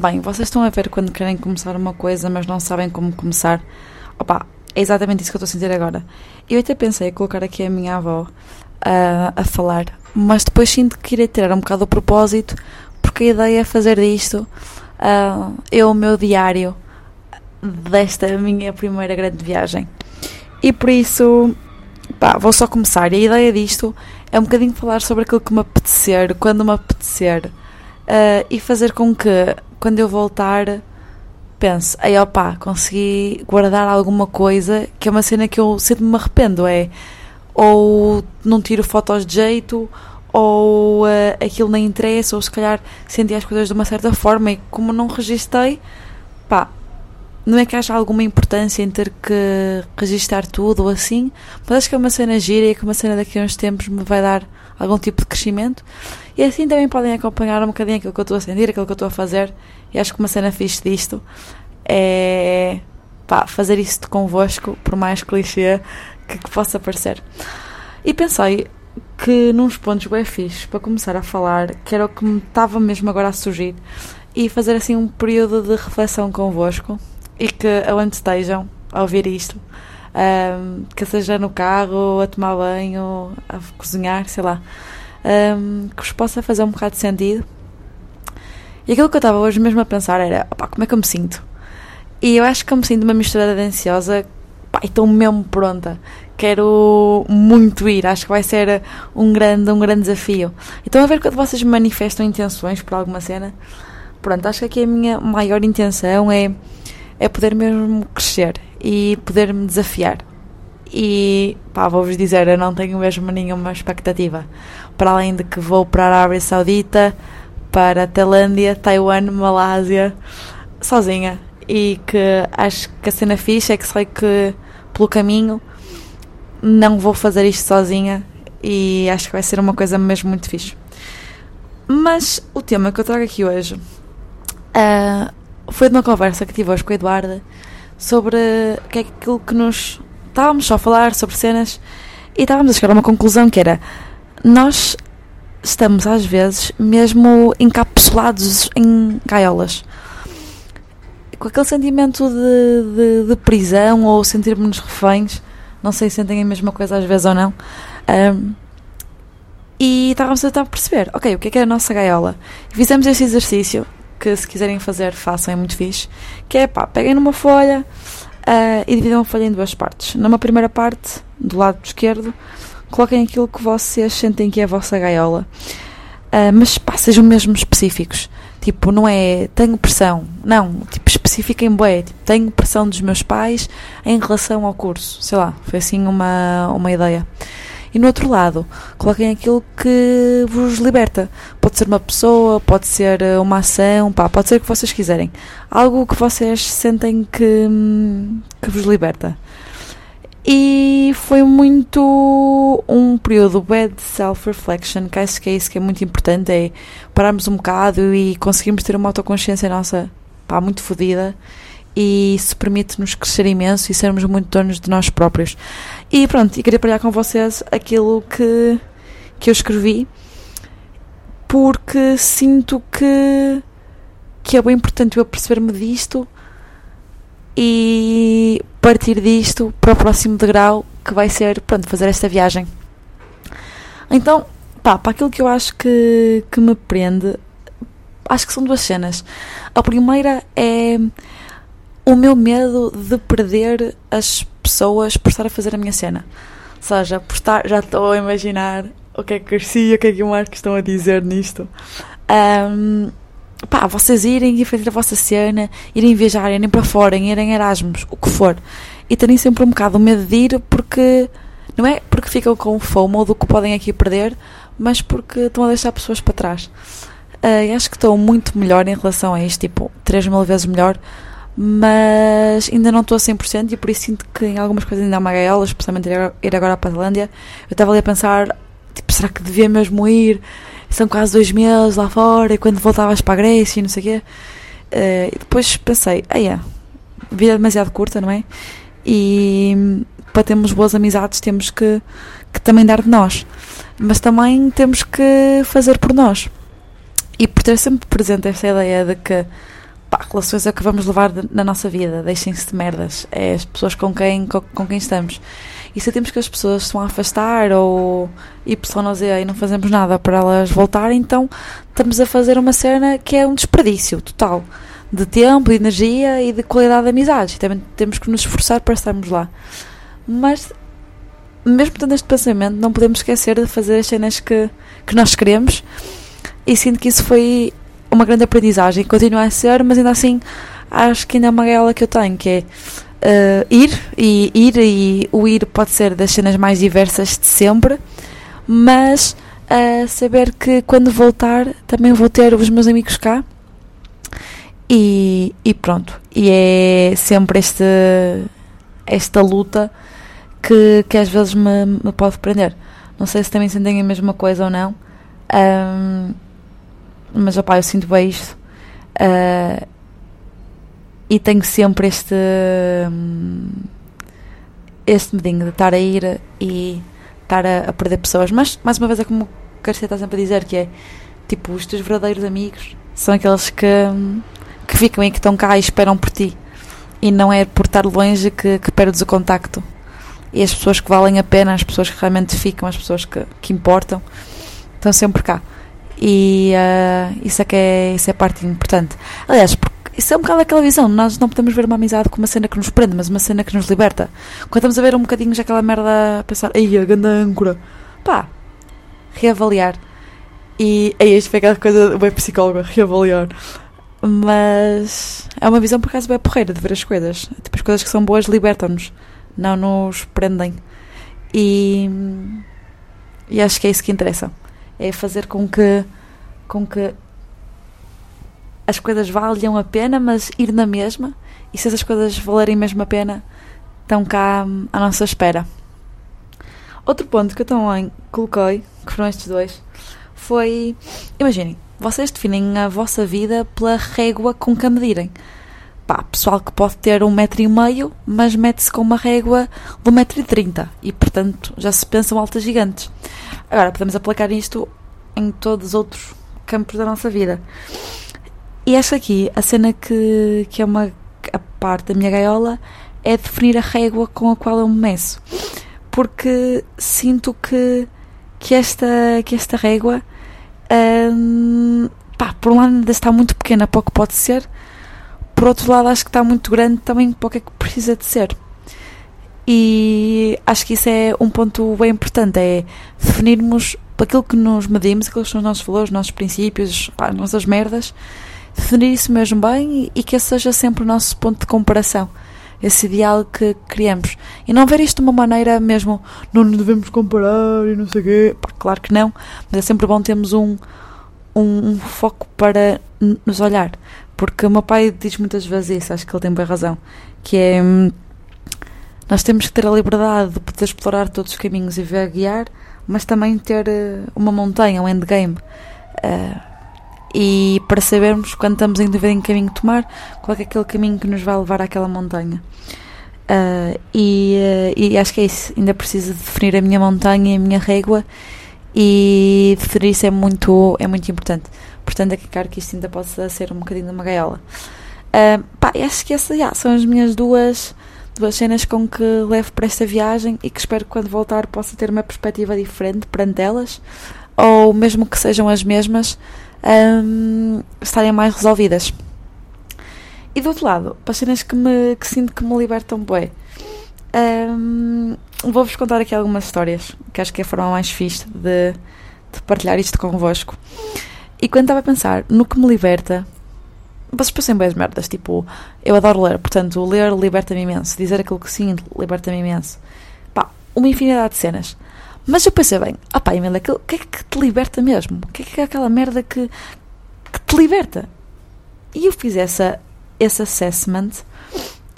Bem, vocês estão a ver quando querem começar uma coisa, mas não sabem como começar. Opa, é exatamente isso que eu estou a sentir agora. Eu até pensei em colocar aqui a minha avó uh, a falar, mas depois sinto que irei tirar um bocado o propósito, porque a ideia é fazer disto uh, eu o meu diário desta minha primeira grande viagem. E por isso, pá, vou só começar. E a ideia disto é um bocadinho falar sobre aquilo que me apetecer, quando me apetecer, uh, e fazer com que quando eu voltar, pense, aí opá, consegui guardar alguma coisa, que é uma cena que eu sempre me arrependo, é ou não tiro fotos de jeito, ou uh, aquilo nem interessa, ou se calhar senti as coisas de uma certa forma e como não registrei, pá, não é que haja alguma importância em ter que registrar tudo ou assim, mas acho que é uma cena gira e que uma cena daqui a uns tempos me vai dar algum tipo de crescimento. E assim também podem acompanhar um bocadinho aquilo que eu estou a sentir, aquilo que eu estou a fazer. E acho que uma cena fixe disto é pá, fazer isto convosco, por mais clichê que, que possa parecer. E pensei que nos pontos bem fixe para começar a falar, que era o que me estava mesmo agora a surgir, e fazer assim um período de reflexão convosco e que aonde estejam a ouvir isto, um, que seja no carro, a tomar banho, a cozinhar, sei lá, um, que vos possa fazer um bocado de sentido. E aquilo que eu estava hoje mesmo a pensar era, opa, como é que eu me sinto? E eu acho que eu me sinto uma mistura de ansiosa pá, estou mesmo pronta. Quero muito ir, acho que vai ser um grande, um grande desafio. Então, a ver quando vocês manifestam intenções por alguma cena, pronto, acho que aqui a minha maior intenção é, é poder mesmo crescer e poder me desafiar. E pá, vou-vos dizer, eu não tenho mesmo nenhuma expectativa. Para além de que vou para a Arábia Saudita, para a Tailândia, Taiwan, Malásia, sozinha. E que acho que a cena fixe é que sei que pelo caminho não vou fazer isto sozinha e acho que vai ser uma coisa mesmo muito fixe. Mas o tema que eu trago aqui hoje uh, foi de uma conversa que tive hoje com a Eduarda sobre o que é aquilo que nos. Estávamos só a falar sobre cenas e estávamos a chegar a uma conclusão que era nós estamos às vezes mesmo encapsulados em gaiolas com aquele sentimento de, de, de prisão ou sentirmos reféns não sei se sentem a mesma coisa às vezes ou não um, e estávamos a tentar perceber ok, o que é que é a nossa gaiola fizemos este exercício que se quiserem fazer, façam, é muito fixe. Que é pá, peguem numa folha uh, e dividam a folha em duas partes. Numa primeira parte, do lado esquerdo, coloquem aquilo que vocês sentem que é a vossa gaiola. Uh, mas pá, sejam mesmo específicos. Tipo, não é tenho pressão. Não, tipo, especifiquem bué. Tipo, tenho pressão dos meus pais em relação ao curso. Sei lá, foi assim uma, uma ideia e no outro lado coloquem aquilo que vos liberta. Pode ser uma pessoa, pode ser eh, uma ação, pá, pode ser o que vocês quiserem. Algo que vocês sentem que, que vos liberta. E foi muito um período bad self-reflection, que acho que é isso que é muito importante, é pararmos um bocado e conseguirmos ter uma autoconsciência nossa pá, muito fodida e isso permite-nos crescer imenso e sermos muito donos de nós próprios. E pronto, e queria partilhar com vocês aquilo que, que eu escrevi, porque sinto que, que é bem importante eu perceber-me disto e partir disto para o próximo degrau que vai ser, pronto, fazer esta viagem. Então, pá, para aquilo que eu acho que, que me prende, acho que são duas cenas. A primeira é o meu medo de perder as pessoas por estar a fazer a minha cena. Ou seja, por estar, já estou a imaginar o que é que Garcia, o que é que o Marco estão a dizer nisto. Um, pá, vocês irem e fazer a vossa cena, irem viajar, irem para fora, irem Erasmus, o que for, e terem sempre um bocado medo de ir porque não é porque ficam com fome do que podem aqui perder, mas porque estão a deixar pessoas para trás. Uh, acho que estou muito melhor em relação a isto, tipo, 3 mil vezes melhor mas ainda não estou a 100% e por isso sinto que em algumas coisas ainda há uma gaiola, especialmente ir agora para a Tailândia. Eu estava ali a pensar, tipo, será que devia mesmo ir? São quase dois meses lá fora e quando voltavas para a Grécia e não sei o quê. Uh, e depois pensei, ah, é, vida demasiado curta, não é? E para termos boas amizades temos que, que também dar de nós, mas também temos que fazer por nós. E por ter sempre presente esta ideia de que pá, relações é que vamos levar na nossa vida, deixem-se de merdas, é as pessoas com quem, com, com quem estamos. E se temos que as pessoas se a afastar ou YZ e não fazemos nada para elas voltarem, então estamos a fazer uma cena que é um desperdício total de tempo, de energia e de qualidade de amizades. E também temos que nos esforçar para estarmos lá. Mas, mesmo tendo este pensamento, não podemos esquecer de fazer as cenas que, que nós queremos. E sinto que isso foi uma grande aprendizagem. Continua a ser, mas ainda assim acho que ainda é uma gaiola que eu tenho, que é uh, ir e ir e o ir pode ser das cenas mais diversas de sempre, mas uh, saber que quando voltar também vou ter os meus amigos cá e, e pronto. E é sempre este, esta luta que, que às vezes me, me pode prender. Não sei se também sentem a mesma coisa ou não. Um, mas opá, eu sinto bem isto. Uh, e tenho sempre este este medinho de estar a ir e estar a, a, perder pessoas. Mas mais uma vez é como o Garcia está sempre a dizer que é tipo os teus verdadeiros amigos são aqueles que, que ficam e que estão cá e esperam por ti. E não é por estar longe que, que perdes o contacto. E as pessoas que valem a pena, as pessoas que realmente ficam, as pessoas que, que importam, estão sempre cá. E uh, isso é que é, isso é parte importante. Aliás, isso é um bocado aquela visão. Nós não podemos ver uma amizade como uma cena que nos prende, mas uma cena que nos liberta. Quando estamos a ver um bocadinho já aquela merda a pensar, ai, a grande âncora, pá, reavaliar. E aí isto foi aquela coisa bem psicóloga, reavaliar. Mas é uma visão por acaso bem porreira de ver as coisas. Tipo, as coisas que são boas libertam-nos, não nos prendem. E, e acho que é isso que interessa. É fazer com que, com que as coisas valham a pena, mas ir na mesma. E se essas coisas valerem mesmo a pena, estão cá à nossa espera. Outro ponto que eu também coloquei, que foram estes dois, foi. Imaginem, vocês definem a vossa vida pela régua com que a medirem. Pá, pessoal que pode ter um metro e meio, mas mete-se com uma régua de um metro e trinta e, portanto, já se pensam altas gigantes. Agora, podemos aplicar isto em todos os outros campos da nossa vida. E esta aqui, a cena que, que é uma a parte da minha gaiola, é definir a régua com a qual eu me meço. Porque sinto que, que, esta, que esta régua, hum, pá, por um lado ainda está muito pequena para o que pode ser, por outro lado acho que está muito grande também para o que é que precisa de ser. E acho que isso é um ponto bem importante, é definirmos aquilo que nos medimos, aqueles que são os nossos valores, os nossos princípios, as nossas merdas, definir isso mesmo bem e, que esse seja sempre o nosso ponto de comparação, esse ideal que criamos. E não ver isto de uma maneira mesmo, não nos devemos comparar e não sei o quê, claro que não, mas é sempre bom termos um, um, um, foco para nos olhar. Porque o meu pai diz muitas vezes isso, acho que ele tem bem razão, que é hum, nós temos que ter a liberdade de poder explorar todos os caminhos e ver guiar, mas também ter uh, uma montanha, um endgame. Uh, e para sabermos quando estamos em dúvida em que caminho tomar, qual é aquele caminho que nos vai levar àquela montanha. Uh, e, uh, e, acho que é isso. Ainda preciso definir a minha montanha e a minha régua e definir isso é muito, é muito importante. Portanto, é claro que isto ainda possa ser um bocadinho de uma gaiola. Uh, pá, acho que essas são as minhas duas, duas cenas com que levo para esta viagem e que espero que quando voltar possa ter uma perspectiva diferente perante elas, ou mesmo que sejam as mesmas, um, estarem mais resolvidas. E do outro lado, para cenas que, me, que sinto que me libertam bem. Um, Vou-vos contar aqui algumas histórias que acho que é a forma mais fixe de, de partilhar isto convosco. E quando estava a pensar no que me liberta, vocês pensam bem as merdas, tipo, eu adoro ler, portanto, ler liberta-me imenso, dizer aquilo que sinto liberta-me imenso. Pá, uma infinidade de cenas. Mas eu pensei bem, ah pá, Emília, o que é que te liberta mesmo? O que é que é aquela merda que, que te liberta? E eu fiz essa, esse assessment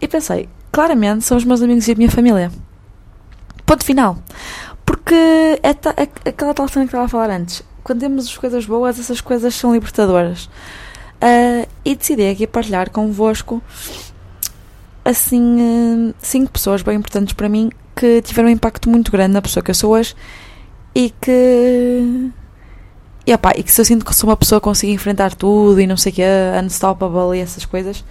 e pensei, claramente são os meus amigos e a minha família. Ponto final. Porque é, ta, é aquela tal cena que estava a falar antes. Quando temos as coisas boas, essas coisas são libertadoras. Uh, e decidi aqui partilhar convosco assim uh, cinco pessoas bem importantes para mim que tiveram um impacto muito grande na pessoa que eu sou hoje e que e, opa, e que se eu sinto que sou uma pessoa que consigo enfrentar tudo e não sei o que, unstoppable e essas coisas,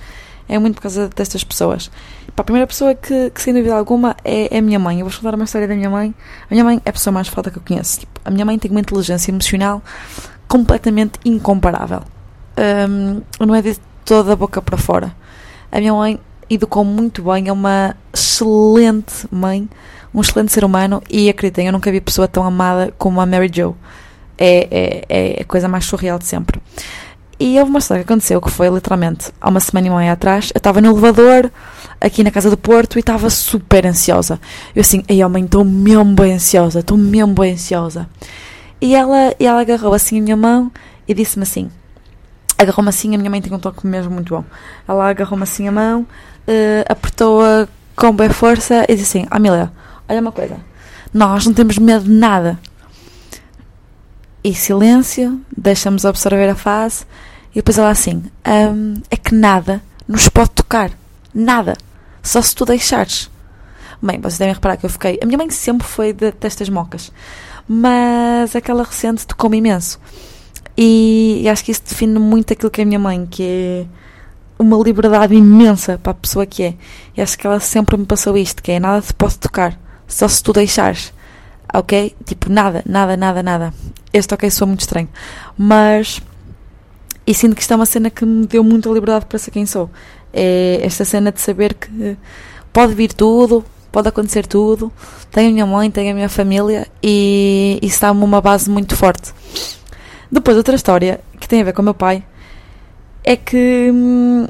é muito por causa destas pessoas. A primeira pessoa que, que, sem dúvida alguma, é, é a minha mãe. Eu vou contar uma história da minha mãe. A minha mãe é a pessoa mais foda que eu conheço. Tipo, a minha mãe tem uma inteligência emocional completamente incomparável. Um, não é de toda a boca para fora. A minha mãe educou muito bem, é uma excelente mãe, um excelente ser humano e acreditem, eu nunca vi pessoa tão amada como a Mary Jo. É, é, é a coisa mais surreal de sempre. E houve uma história que aconteceu que foi literalmente há uma semana e meia atrás. Eu estava no elevador aqui na casa do Porto e estava super ansiosa. Eu assim, ei, mãe, estou mesmo bem ansiosa, estou mesmo bem ansiosa. E ela, e ela agarrou assim a minha mão e disse-me assim: agarrou-me assim, a minha mãe tem um toque mesmo muito bom. Ela agarrou-me assim a mão, uh, apertou-a com bem força e disse assim: Amélia, olha uma coisa, nós não temos medo de nada. E silêncio, deixamos absorver a fase, e depois ela assim: um, é que nada nos pode tocar, nada, só se tu deixares. Bem, vocês devem reparar que eu fiquei. A minha mãe sempre foi de, destas mocas, mas aquela recente tocou-me imenso. E, e, acho que isso define muito aquilo que é a minha mãe, que é uma liberdade imensa para a pessoa que é. E acho que ela sempre me passou isto, que é nada te pode tocar, só se tu deixares. Ok? Tipo, nada, nada, nada, nada. Este ok sou muito estranho. Mas. E sinto que isto é uma cena que me deu muita liberdade para ser quem sou. É esta cena de saber que pode vir tudo, pode acontecer tudo. Tenho a minha mãe, tenho a minha família e isso dá-me uma base muito forte. Depois, outra história que tem a ver com o meu pai é que hum,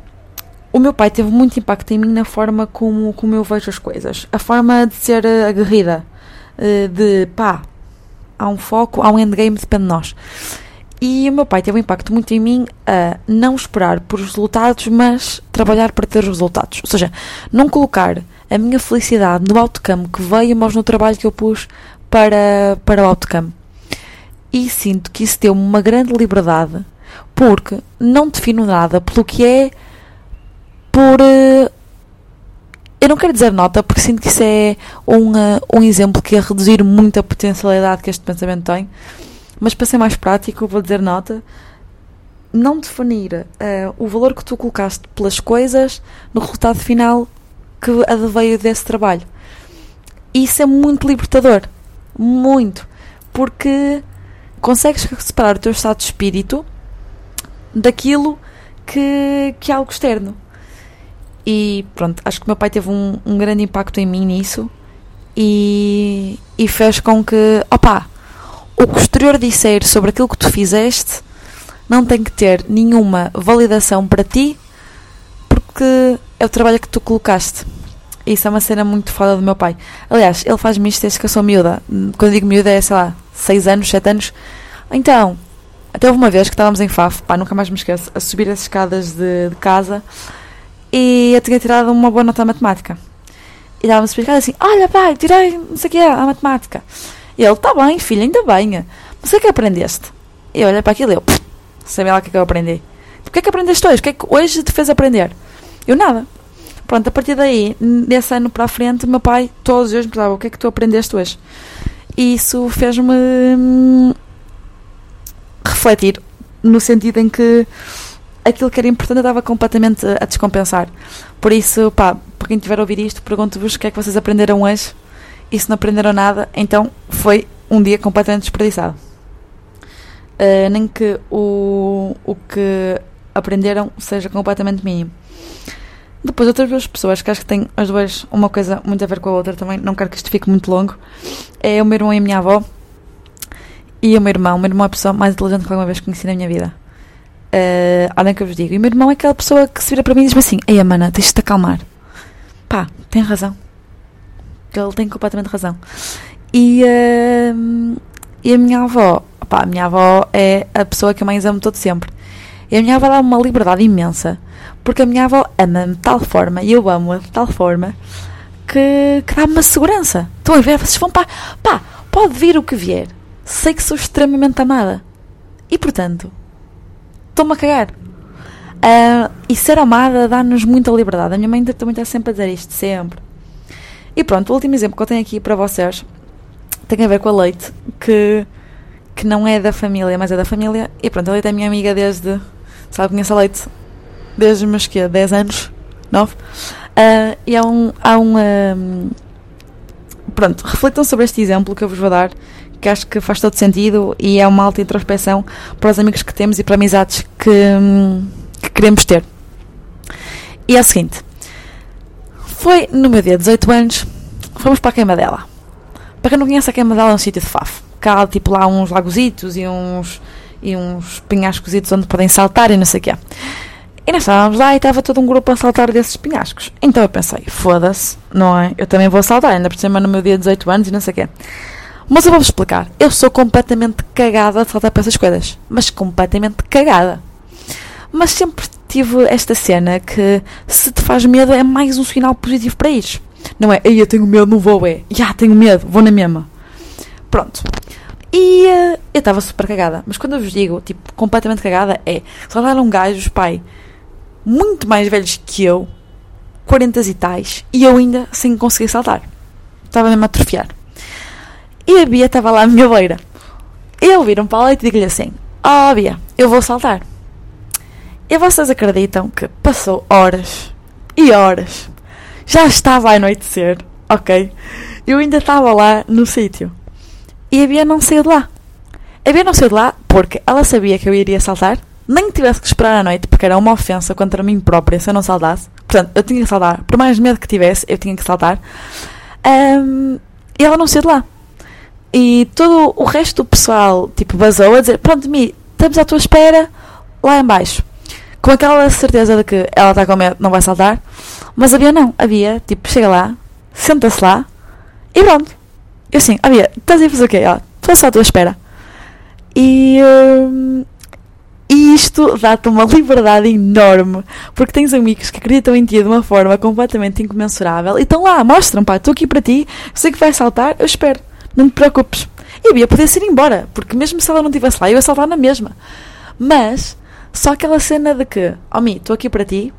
o meu pai teve muito impacto em mim na forma como, como eu vejo as coisas. A forma de ser aguerrida, eh, de pá, há um foco, há um endgame, depende de nós. E o meu pai teve um impacto muito em mim a não esperar por resultados, mas trabalhar para ter os resultados. Ou seja, não colocar a minha felicidade no outcome que veio, mas no trabalho que eu pus para, para o outcome e sinto que isso deu-me uma grande liberdade porque não defino nada pelo que é por uh, eu não quero dizer nota porque sinto que isso é um, uh, um exemplo que ia reduzir muito a potencialidade que este pensamento tem mas para ser mais prático vou dizer nota. Não definir uh, o valor que tu colocaste pelas coisas no resultado final que adveio desse trabalho. Isso é muito libertador muito porque consegues separar o teu estado de espírito daquilo que, que é algo externo. E pronto, acho que o meu pai teve um, um grande impacto em mim nisso e, e fez com que, opá, o que o exterior disser sobre aquilo que tu fizeste não tem que ter nenhuma validação para ti porque é o trabalho que tu colocaste. Isso é uma cena muito foda do meu pai. Aliás, ele faz-me isto desde que eu sou miúda. Quando digo miúda é, sei lá, 6 anos, 7 anos. Então, até houve uma vez que estávamos em Faf, pá, nunca mais me esqueço, a subir as escadas de, de casa e eu tinha tirado uma boa nota à matemática. E estávamos a explicar assim: Olha, pai, tirei não sei o que é, a matemática. E ele: Está bem, filho, ainda bem. Mas o que é que aprendeste? E eu olhei para aquilo e eu: Sabia lá o que é que eu aprendi. O que é que aprendeste hoje? O que é que hoje te fez aprender? Eu nada. Pronto, a partir daí, desse ano para a frente, meu pai todos os dias me perguntava: O que é que tu aprendeste hoje? E isso fez-me hum, refletir no sentido em que aquilo que era importante eu estava completamente a descompensar. Por isso, pá, para quem tiver a ouvir isto, pergunto-vos o que é que vocês aprenderam hoje e se não aprenderam nada, então foi um dia completamente desperdiçado. Uh, nem que o, o que aprenderam seja completamente mínimo. Depois, outras duas pessoas que acho que têm as duas uma coisa muito a ver com a outra também, não quero que isto fique muito longo, é o meu irmão e a minha avó. E o meu irmão, o meu irmão é a pessoa mais inteligente que alguma vez conheci na minha vida. Uh, além que eu vos digo. E o meu irmão é aquela pessoa que se vira para mim e diz-me assim: Ei, mana, tens de te acalmar. Pá, tem razão. Ele tem completamente razão. E, uh, e a minha avó, pá, a minha avó é a pessoa que eu mais amo todo sempre. E a minha avó dá uma liberdade imensa porque a minha avó ama-me de tal forma e eu amo-a de tal forma que, que dá-me uma segurança. Estão a ver? Vocês vão para. Pá, pode vir o que vier. Sei que sou extremamente amada. E portanto, estou-me a cagar. Uh, e ser amada dá-nos muita liberdade. A minha mãe também está sempre a dizer isto, sempre. E pronto, o último exemplo que eu tenho aqui para vocês tem a ver com a leite, que que não é da família, mas é da família. E pronto, a Leite é minha amiga desde. Sabe, conheço a Leite desde meus que 10 anos, 9. Uh, e há um. Há um um, pronto, refletam sobre este exemplo que eu vos vou dar, que acho que faz todo sentido e é uma alta introspeção para os amigos que temos e para amizades que, que queremos ter. E é o seguinte: foi no meu dia de 18 anos, fomos para a Queimadela. Para quem não conhece, a Queimadela é um sítio de fafo. Cá, tipo, lá uns lagositos e uns, e uns penhascos onde podem saltar e não sei o quê. E nós estávamos lá e estava todo um grupo a saltar desses penhascos. Então eu pensei, foda-se, não é? Eu também vou saltar, ainda por cima no meu dia de 18 anos e não sei o quê. Mas eu vou-vos explicar. Eu sou completamente cagada de saltar para essas coisas. Mas completamente cagada. Mas sempre tive esta cena que se te faz medo é mais um sinal positivo para ir. Não é, aí eu tenho medo, não vou, é. Já tenho medo, vou na mesma. Pronto. E uh, eu estava super cagada. Mas quando eu vos digo, tipo, completamente cagada, é. Saltaram gajos, pai, muito mais velhos que eu, 40 e tais, e eu ainda sem conseguir saltar. Estava mesmo a atrofiar. E a Bia estava lá à minha beira. Eu viram para a leite e digo-lhe assim: Ó oh, Bia, eu vou saltar. E vocês acreditam que passou horas e horas, já estava a anoitecer, ok? Eu ainda estava lá no sítio. E a Bia não saiu de lá. A Bia não saiu de lá porque ela sabia que eu iria saltar, nem tivesse que esperar a noite, porque era uma ofensa contra mim própria se eu não saltasse. Portanto, eu tinha que saltar. Por mais medo que tivesse, eu tinha que saltar. Um, e ela não saiu de lá. E todo o resto do pessoal, tipo, vazou a dizer: Pronto, Mi, estamos à tua espera lá embaixo. Com aquela certeza de que ela está com medo, não vai saltar. Mas havia não. Havia, tipo, chega lá, senta-se lá e pronto. Eu assim, havia, estás a fazer o quê? Ela, estou só à tua espera. E, hum, e isto dá-te uma liberdade enorme, porque tens amigos que acreditam em ti de uma forma completamente incomensurável e estão lá, mostram, pá, estou aqui para ti, sei que vais saltar, eu espero não te preocupes. E eu ia poder ir embora, porque mesmo se ela não estivesse lá, eu ia saltar na mesma. Mas, só aquela cena de que, oh Mi, estou aqui para ti,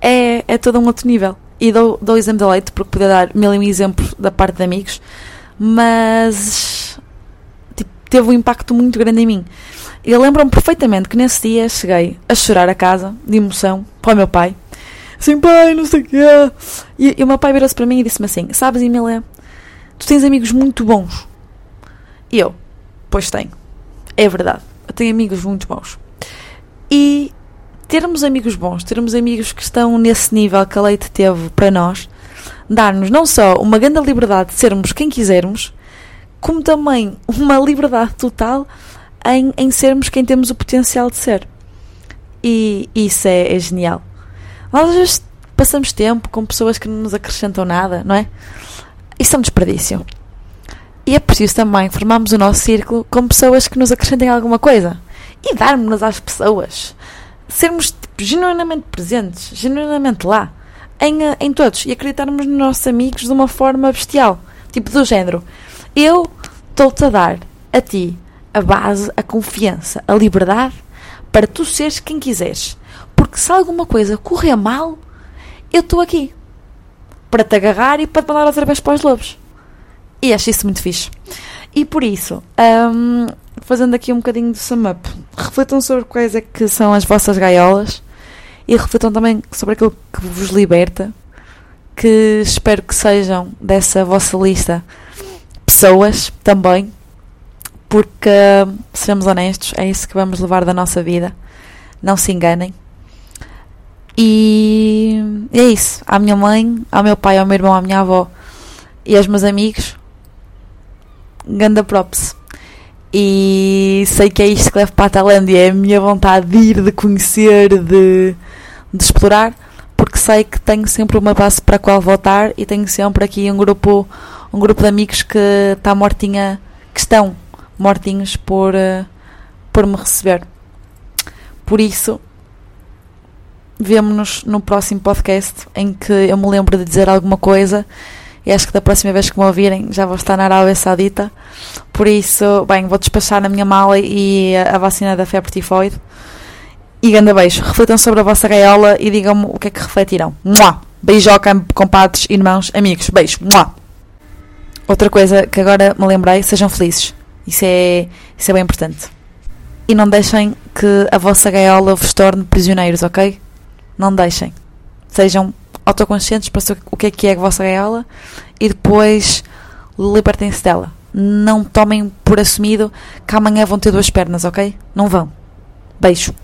é, é todo um outro nível. E dou, dou exemplo da leite, porque podia dar mil e um exemplos da parte de amigos, mas tipo, teve um impacto muito grande em mim. Eu lembro-me perfeitamente que nesse dia cheguei a chorar a casa, de emoção, para o meu pai. Assim, pai, não sei o quê. E, e o meu pai virou-se para mim e disse-me assim: Sabes, Emília, Tu tens amigos muito bons. E eu, pois tenho. É verdade. Eu tenho amigos muito bons. E termos amigos bons, termos amigos que estão nesse nível que a Leite teve para nós, dar-nos não só uma grande liberdade de sermos quem quisermos, como também uma liberdade total em, em sermos quem temos o potencial de ser. E isso é, é genial. Nós às vezes passamos tempo com pessoas que não nos acrescentam nada, não é? Isso é um desperdício. E é preciso também formarmos o nosso círculo com pessoas que nos acrescentem alguma coisa. E darmos-nos às pessoas. Sermos tipo, genuinamente presentes, genuinamente lá. Em, eh, em todos. E acreditarmos nos nossos amigos de uma forma bestial. Tipo do género. Eu estou-te a dar a ti a base, a confiança, a liberdade para tu seres quem quiseres. Porque se alguma coisa correr mal, eu estou aqui para te agarrar e para te mandar outra vez para os lobos. E acho isso muito fixe. E por isso, um, fazendo aqui um bocadinho de sum up, refletam sobre quais é que são as vossas gaiolas e refletam também sobre aquilo que vos liberta, que espero que sejam dessa vossa lista pessoas também, porque, sejamos honestos, é isso que vamos levar da nossa vida. Não se enganem. E é isso. À minha mãe, ao meu pai, ao meu irmão, à minha avó e aos meus amigos, ganda props. E sei que é isto que levo para a Tailândia, é a minha vontade de ir, de conhecer, de, de explorar, porque sei que tenho sempre uma base para a qual voltar e tenho sempre aqui um grupo, um grupo de amigos que está mortinha, que estão mortinhos por, eh, por me receber. Por isso, vemo-nos no próximo podcast em que eu me lembro de dizer alguma coisa e acho que da próxima vez que me ouvirem já vou estar na Arábia Saudita. Por isso, bem, vou despachar na minha mala e a vacina da febre tifoide. E grande beijo. Refletam sobre a vossa gaiola e digam-me o que é que refletiram. Mua! Beijoca, compadres, irmãos, amigos. Beijo. Mua! Outra coisa que agora me lembrei, sejam felizes. Isso é, isso é bem importante. E não deixem que a vossa gaiola vos torne prisioneiros, ok? Não deixem. Sejam autoconscientes para saber o que é que é a vossa gaiola e depois libertem-se dela. Não tomem por assumido que amanhã vão ter duas pernas, ok? Não vão. Beijo.